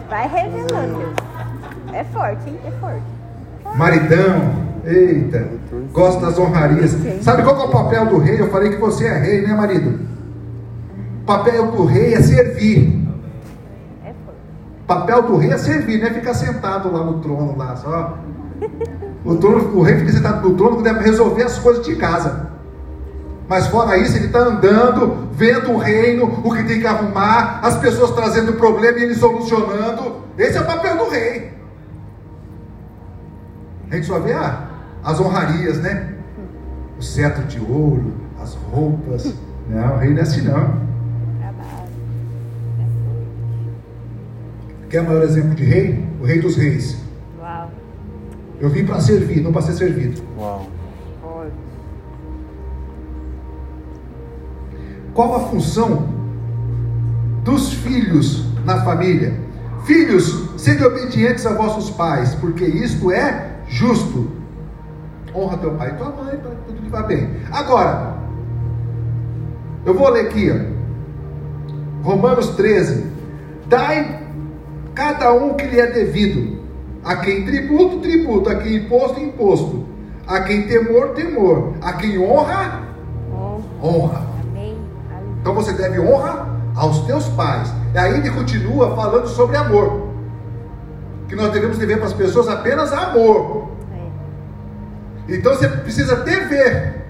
Vai revelando. É forte, hein? É forte. Maridão, eita, gosta das honrarias. Sabe qual que é o papel do rei? Eu falei que você é rei, né, marido? papel do rei é servir. É. O papel do rei é servir, não é ficar sentado lá no trono, lá só. O, trono, o rei fica sentado no trono quando deve resolver as coisas de casa. Mas fora isso, ele está andando, vendo o reino, o que tem que arrumar, as pessoas trazendo problema e ele solucionando. Esse é o papel do rei. A gente só vê ah, as honrarias, né? O cetro de ouro, as roupas. Não, o rei não é assim não. Quer o maior exemplo de rei? O rei dos reis. Eu vim para servir, não para ser servido. Uau. Qual a função dos filhos na família? Filhos, sede obedientes a vossos pais, porque isto é justo. Honra teu pai e tua mãe para que tudo vá bem. Agora, eu vou ler aqui, ó. Romanos 13. Dai cada um que lhe é devido. A quem tributo, tributo. A quem imposto, imposto. A quem temor, temor. A quem honra, honra. Amém. Então você deve honra aos teus pais. E aí ele continua falando sobre amor. Que nós devemos dever para as pessoas apenas amor. É. Então você precisa dever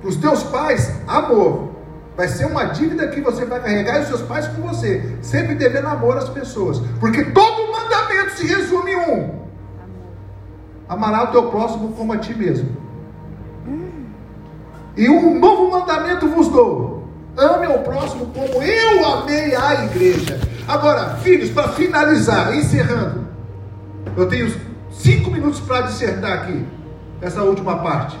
para os teus pais amor. Vai ser uma dívida que você vai carregar e os seus pais com você. Sempre devendo amor às pessoas. Porque todo se resume em um: amará o teu próximo como a ti mesmo. E um novo mandamento vos dou: ame ao próximo como eu amei a igreja. Agora, filhos, para finalizar, encerrando, eu tenho cinco minutos para dissertar aqui essa última parte.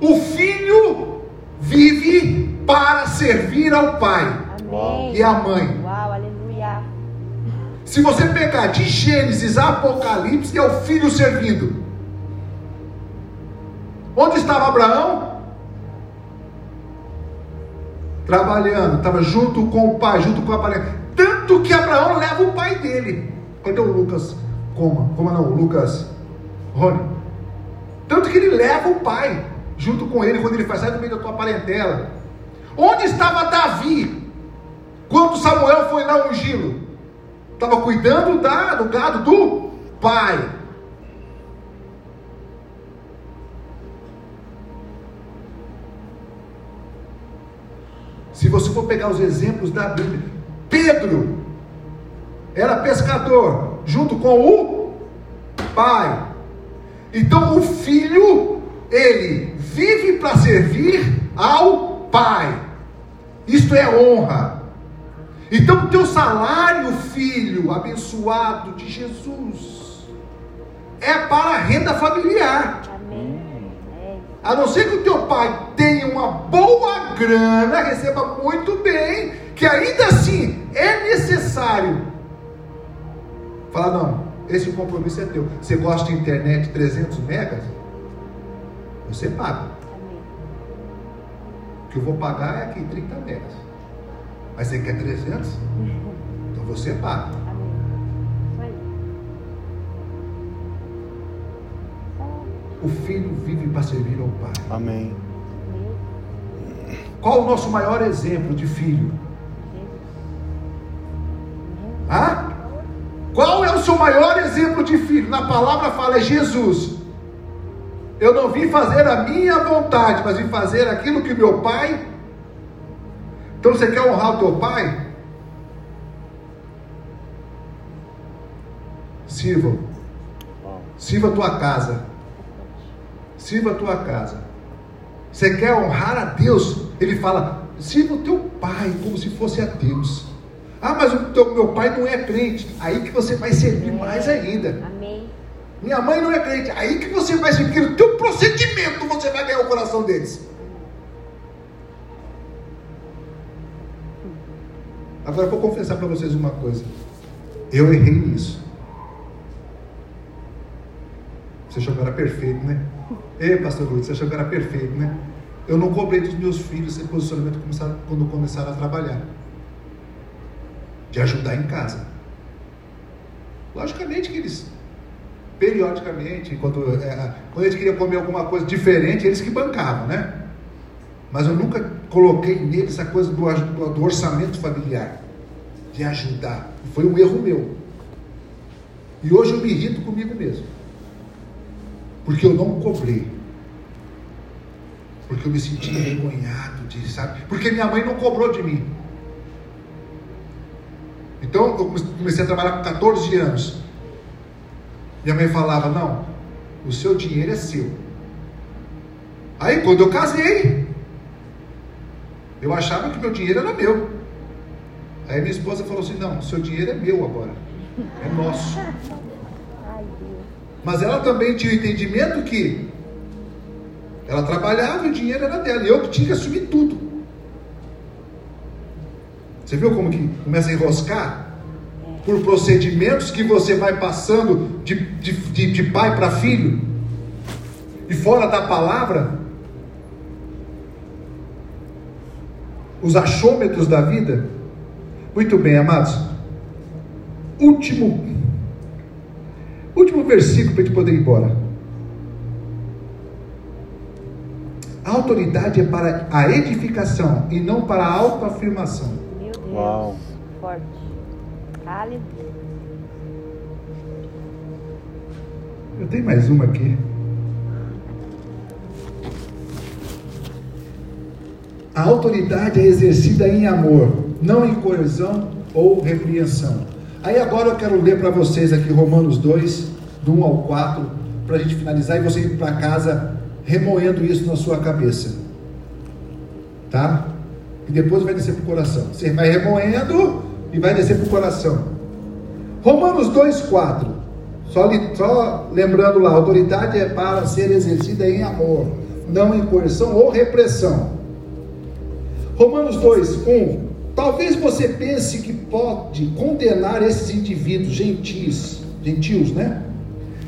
O filho vive para servir ao pai Amém. e à mãe. Uau. Se você pegar de Gênesis a Apocalipse, é o filho servindo. Onde estava Abraão? Trabalhando, estava junto com o pai, junto com a pai. Tanto que Abraão leva o pai dele. Cadê o Lucas? Coma, coma não, Lucas Rony. Tanto que ele leva o pai junto com ele quando ele faz, sai do meio da tua parentela. Onde estava Davi quando Samuel foi lá ungí-lo? Estava cuidando da, do gado do pai. Se você for pegar os exemplos da Bíblia, Pedro era pescador, junto com o pai. Então o filho, ele vive para servir ao pai. Isto é honra. Então, o teu salário, filho abençoado de Jesus, é para a renda familiar. Amém. A não ser que o teu pai tenha uma boa grana, receba muito bem, que ainda assim é necessário. Fala, não, esse compromisso é teu. Você gosta de internet 300 megas? Você paga. Amém. O que eu vou pagar é aqui 30 megas. Mas você quer 300? Então você paga. O filho vive para servir ao pai. Amém. Qual o nosso maior exemplo de filho? Hã? Qual é o seu maior exemplo de filho? Na palavra fala é Jesus. Eu não vim fazer a minha vontade, mas vim fazer aquilo que meu pai. Então você quer honrar o teu pai? Sirva. Sirva a tua casa. Sirva a tua casa. Você quer honrar a Deus? Ele fala: sirva o teu pai como se fosse a Deus. Ah, mas o teu, meu pai não é crente. Aí que você vai servir mais ainda. Amém. Minha mãe não é crente. Aí que você vai. Porque no teu procedimento você vai ganhar o coração deles. Agora vou confessar para vocês uma coisa. Eu errei nisso. Você achou que era perfeito, né? Ei, pastor Luiz, você achou que era perfeito, né? Eu não cobrei dos meus filhos esse posicionamento quando começaram a trabalhar. De ajudar em casa. Logicamente que eles, periodicamente, quando, é, quando eles queriam comer alguma coisa diferente, eles que bancavam, né? Mas eu nunca coloquei nele essa coisa do, do orçamento familiar, de ajudar. Foi um erro meu. E hoje eu me irrito comigo mesmo. Porque eu não cobrei. Porque eu me senti envergonhado de, sabe? Porque minha mãe não cobrou de mim. Então eu comecei a trabalhar com 14 anos. Minha mãe falava: Não, o seu dinheiro é seu. Aí quando eu casei, eu achava que meu dinheiro era meu. Aí minha esposa falou assim: Não, seu dinheiro é meu agora. É nosso. Mas ela também tinha o entendimento que ela trabalhava e o dinheiro era dela. E eu que tinha que assumir tudo. Você viu como que começa a enroscar? Por procedimentos que você vai passando de, de, de, de pai para filho. E fora da palavra. Os achômetros da vida. Muito bem, amados. Último Último versículo para a gente poder ir embora. A autoridade é para a edificação e não para a autoafirmação. Meu Deus. Uau. Forte. Aleluia. Eu tenho mais uma aqui. A autoridade é exercida em amor, não em coerção ou repreensão. Aí agora eu quero ler para vocês aqui Romanos 2, do 1 ao 4, para a gente finalizar e você ir para casa remoendo isso na sua cabeça. Tá? E depois vai descer para o coração. Você vai remoendo e vai descer para o coração. Romanos 2, 4. Só, só lembrando lá, autoridade é para ser exercida em amor, não em coerção ou repressão. Romanos 2, 1. Talvez você pense que pode condenar esses indivíduos gentis, gentios, né?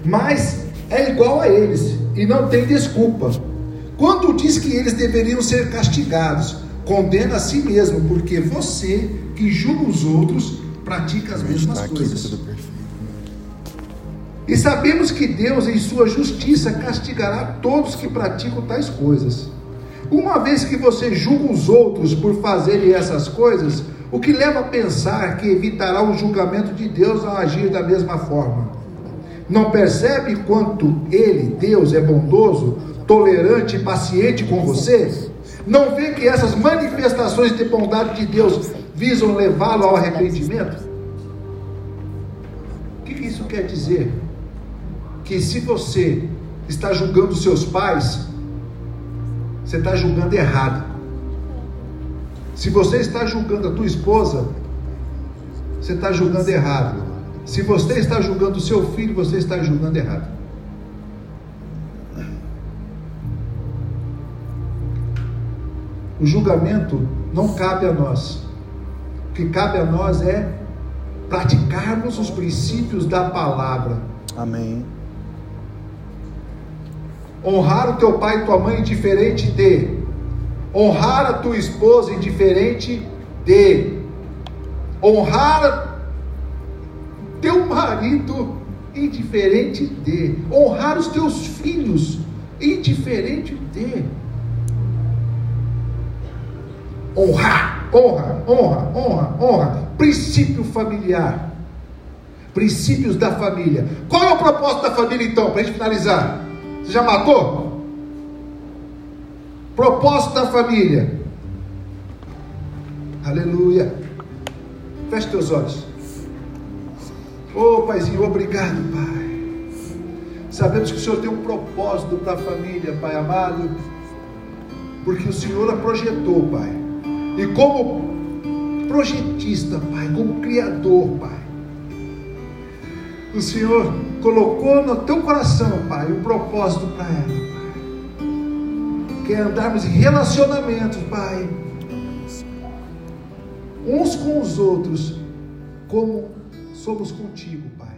Mas é igual a eles e não tem desculpa. Quando diz que eles deveriam ser castigados, condena a si mesmo, porque você que julga os outros pratica as mesmas coisas. perfeito. E sabemos que Deus, em sua justiça, castigará todos que praticam tais coisas. Uma vez que você julga os outros por fazerem essas coisas, o que leva a pensar que evitará o julgamento de Deus ao agir da mesma forma? Não percebe quanto Ele, Deus, é bondoso, tolerante e paciente com você? Não vê que essas manifestações de bondade de Deus visam levá-lo ao arrependimento? O que, isso quer dizer? Que se você está julgando seus pais, você está julgando errado. Se você está julgando a tua esposa, você está julgando errado. Se você está julgando o seu filho, você está julgando errado. O julgamento não cabe a nós. O que cabe a nós é praticarmos os princípios da palavra. Amém. Honrar o teu pai e tua mãe diferente de. Honrar a tua esposa indiferente de. Honrar teu marido indiferente de. Honrar os teus filhos indiferente de. Honrar, honra, honra, honra, honra. Princípio familiar. Princípios da família. Qual é o propósito da família então, para a gente finalizar? Você já matou? Propósito da família. Aleluia. Feche teus olhos. Ô oh, Paizinho, obrigado, Pai. Sabemos que o Senhor tem um propósito para a família, Pai amado. Porque o Senhor a projetou, Pai. E como projetista, Pai, como criador, Pai. O Senhor colocou no teu coração, Pai, um propósito para ela, Pai. Que é andarmos em relacionamentos, Pai. Uns com os outros, como somos contigo, Pai.